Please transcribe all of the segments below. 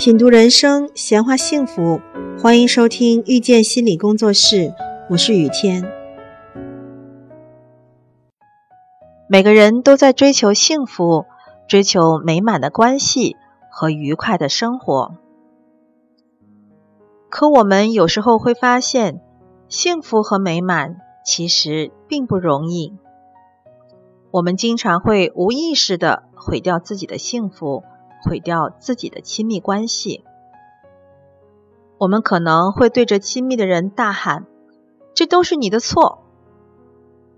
品读人生，闲话幸福，欢迎收听遇见心理工作室，我是雨天。每个人都在追求幸福，追求美满的关系和愉快的生活。可我们有时候会发现，幸福和美满其实并不容易。我们经常会无意识的毁掉自己的幸福。毁掉自己的亲密关系，我们可能会对着亲密的人大喊：“这都是你的错。”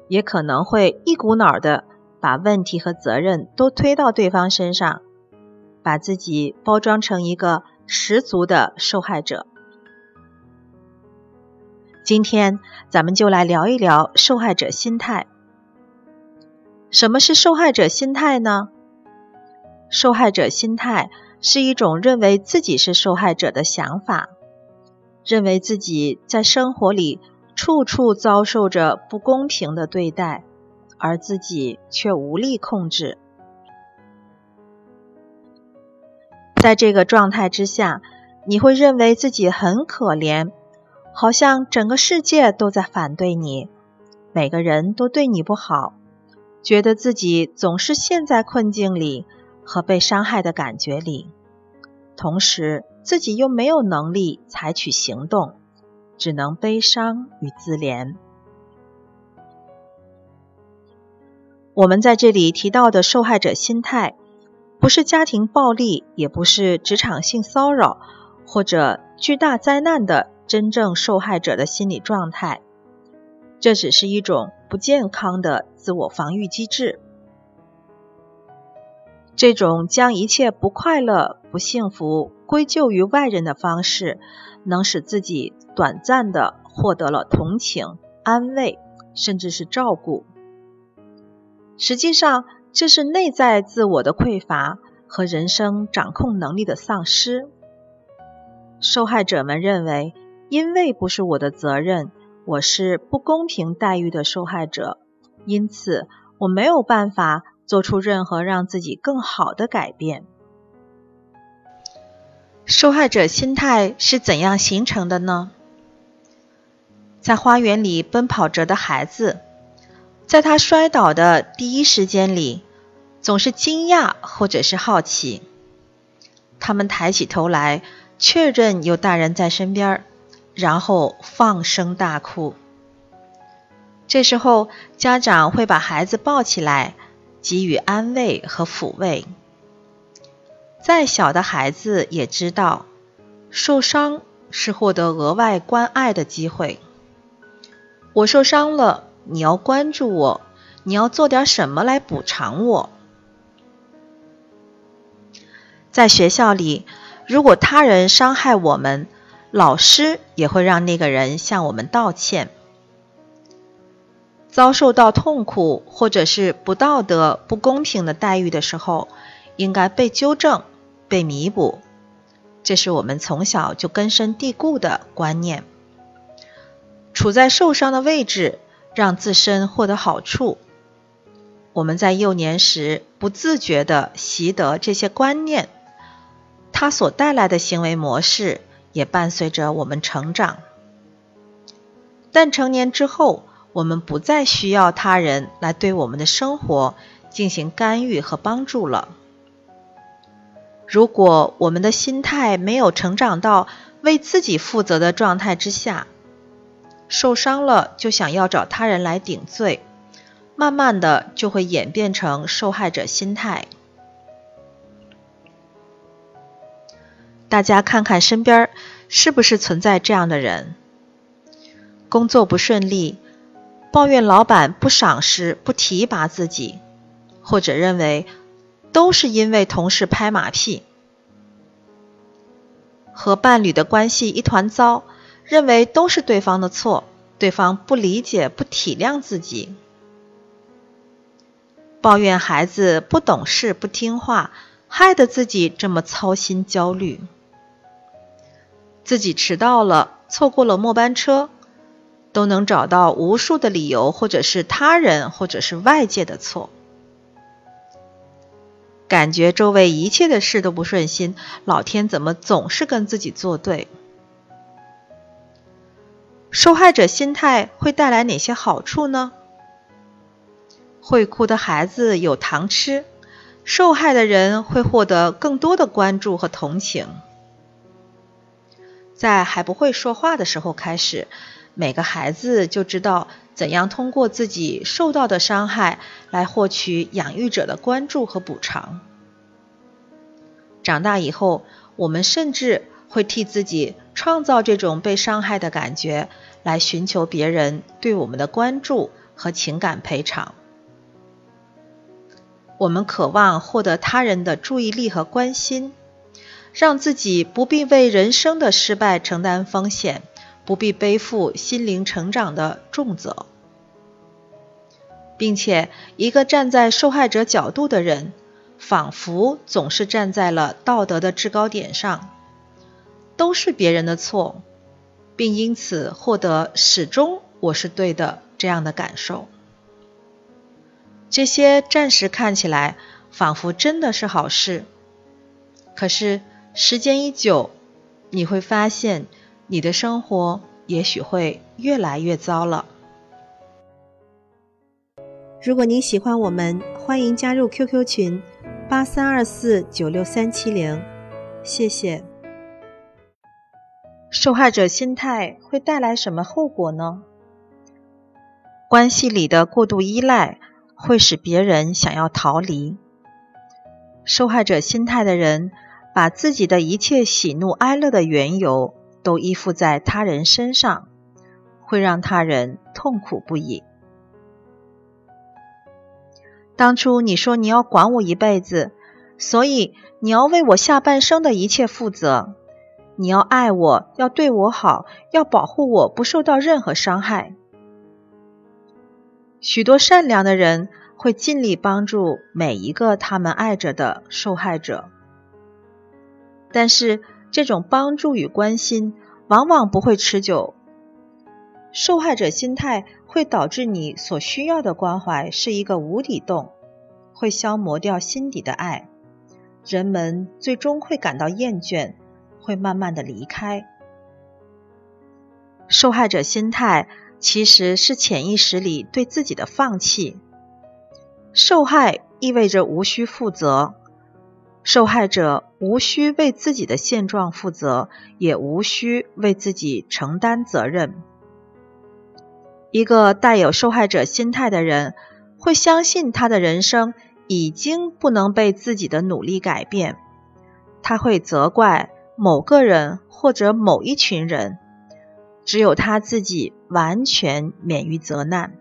也可能会一股脑的把问题和责任都推到对方身上，把自己包装成一个十足的受害者。今天咱们就来聊一聊受害者心态。什么是受害者心态呢？受害者心态是一种认为自己是受害者的想法，认为自己在生活里处处遭受着不公平的对待，而自己却无力控制。在这个状态之下，你会认为自己很可怜，好像整个世界都在反对你，每个人都对你不好，觉得自己总是陷在困境里。和被伤害的感觉里，同时自己又没有能力采取行动，只能悲伤与自怜。我们在这里提到的受害者心态，不是家庭暴力，也不是职场性骚扰或者巨大灾难的真正受害者的心理状态，这只是一种不健康的自我防御机制。这种将一切不快乐、不幸福归咎于外人的方式，能使自己短暂的获得了同情、安慰，甚至是照顾。实际上，这是内在自我的匮乏和人生掌控能力的丧失。受害者们认为，因为不是我的责任，我是不公平待遇的受害者，因此我没有办法。做出任何让自己更好的改变。受害者心态是怎样形成的呢？在花园里奔跑着的孩子，在他摔倒的第一时间里，总是惊讶或者是好奇。他们抬起头来，确认有大人在身边，然后放声大哭。这时候，家长会把孩子抱起来。给予安慰和抚慰。再小的孩子也知道，受伤是获得额外关爱的机会。我受伤了，你要关注我，你要做点什么来补偿我。在学校里，如果他人伤害我们，老师也会让那个人向我们道歉。遭受到痛苦或者是不道德、不公平的待遇的时候，应该被纠正、被弥补，这是我们从小就根深蒂固的观念。处在受伤的位置，让自身获得好处。我们在幼年时不自觉地习得这些观念，它所带来的行为模式也伴随着我们成长。但成年之后，我们不再需要他人来对我们的生活进行干预和帮助了。如果我们的心态没有成长到为自己负责的状态之下，受伤了就想要找他人来顶罪，慢慢的就会演变成受害者心态。大家看看身边是不是存在这样的人？工作不顺利。抱怨老板不赏识、不提拔自己，或者认为都是因为同事拍马屁；和伴侣的关系一团糟，认为都是对方的错，对方不理解、不体谅自己；抱怨孩子不懂事、不听话，害得自己这么操心焦虑；自己迟到了，错过了末班车。都能找到无数的理由，或者是他人，或者是外界的错。感觉周围一切的事都不顺心，老天怎么总是跟自己作对？受害者心态会带来哪些好处呢？会哭的孩子有糖吃，受害的人会获得更多的关注和同情。在还不会说话的时候开始，每个孩子就知道怎样通过自己受到的伤害来获取养育者的关注和补偿。长大以后，我们甚至会替自己创造这种被伤害的感觉，来寻求别人对我们的关注和情感赔偿。我们渴望获得他人的注意力和关心。让自己不必为人生的失败承担风险，不必背负心灵成长的重责，并且一个站在受害者角度的人，仿佛总是站在了道德的制高点上，都是别人的错，并因此获得始终我是对的这样的感受。这些暂时看起来仿佛真的是好事，可是。时间一久，你会发现你的生活也许会越来越糟了。如果您喜欢我们，欢迎加入 QQ 群八三二四九六三七零，谢谢。受害者心态会带来什么后果呢？关系里的过度依赖会使别人想要逃离。受害者心态的人。把自己的一切喜怒哀乐的缘由都依附在他人身上，会让他人痛苦不已。当初你说你要管我一辈子，所以你要为我下半生的一切负责，你要爱我，要对我好，要保护我不受到任何伤害。许多善良的人会尽力帮助每一个他们爱着的受害者。但是，这种帮助与关心往往不会持久。受害者心态会导致你所需要的关怀是一个无底洞，会消磨掉心底的爱。人们最终会感到厌倦，会慢慢的离开。受害者心态其实是潜意识里对自己的放弃。受害意味着无需负责。受害者无需为自己的现状负责，也无需为自己承担责任。一个带有受害者心态的人，会相信他的人生已经不能被自己的努力改变。他会责怪某个人或者某一群人，只有他自己完全免于责难。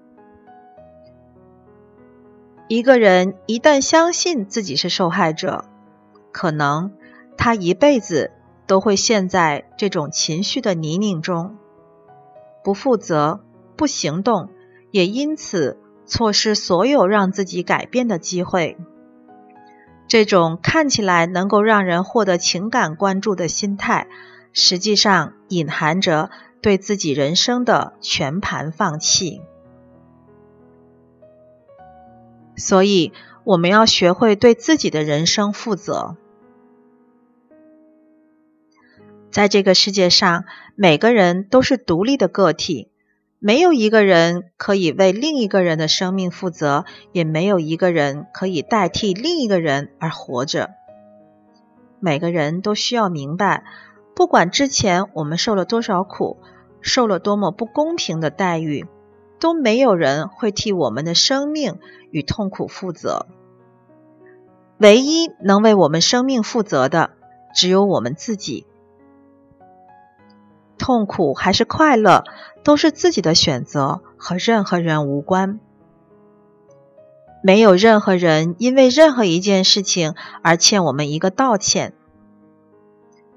一个人一旦相信自己是受害者，可能他一辈子都会陷在这种情绪的泥泞中，不负责、不行动，也因此错失所有让自己改变的机会。这种看起来能够让人获得情感关注的心态，实际上隐含着对自己人生的全盘放弃。所以，我们要学会对自己的人生负责。在这个世界上，每个人都是独立的个体，没有一个人可以为另一个人的生命负责，也没有一个人可以代替另一个人而活着。每个人都需要明白，不管之前我们受了多少苦，受了多么不公平的待遇，都没有人会替我们的生命与痛苦负责。唯一能为我们生命负责的，只有我们自己。痛苦还是快乐，都是自己的选择，和任何人无关。没有任何人因为任何一件事情而欠我们一个道歉。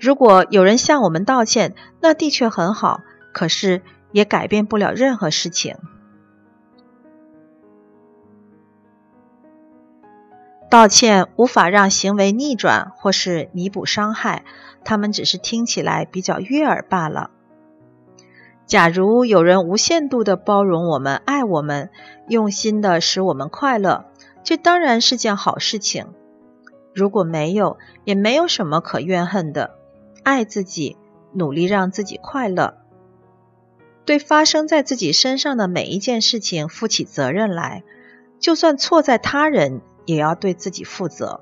如果有人向我们道歉，那的确很好，可是也改变不了任何事情。道歉无法让行为逆转或是弥补伤害，他们只是听起来比较悦耳罢了。假如有人无限度的包容我们、爱我们，用心的使我们快乐，这当然是件好事情。如果没有，也没有什么可怨恨的。爱自己，努力让自己快乐，对发生在自己身上的每一件事情负起责任来，就算错在他人，也要对自己负责。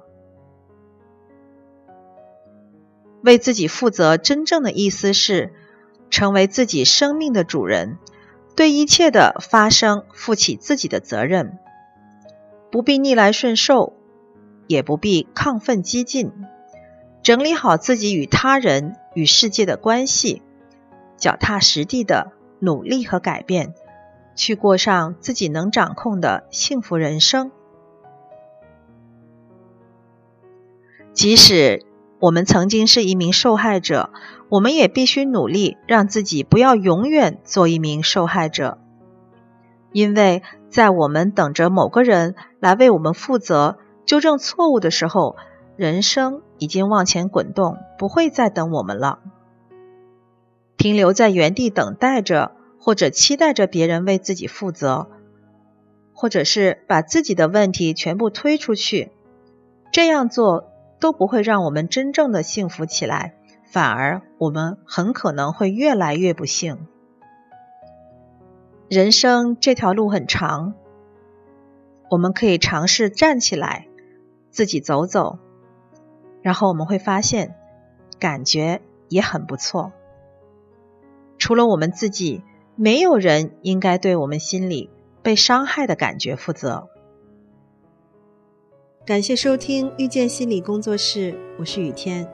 为自己负责，真正的意思是成为自己生命的主人，对一切的发生负起自己的责任，不必逆来顺受，也不必亢奋激进，整理好自己与他人与世界的关系，脚踏实地的努力和改变，去过上自己能掌控的幸福人生，即使。我们曾经是一名受害者，我们也必须努力让自己不要永远做一名受害者。因为在我们等着某个人来为我们负责、纠正错误的时候，人生已经往前滚动，不会再等我们了。停留在原地等待着，或者期待着别人为自己负责，或者是把自己的问题全部推出去，这样做。都不会让我们真正的幸福起来，反而我们很可能会越来越不幸。人生这条路很长，我们可以尝试站起来，自己走走，然后我们会发现，感觉也很不错。除了我们自己，没有人应该对我们心里被伤害的感觉负责。感谢收听遇见心理工作室，我是雨天。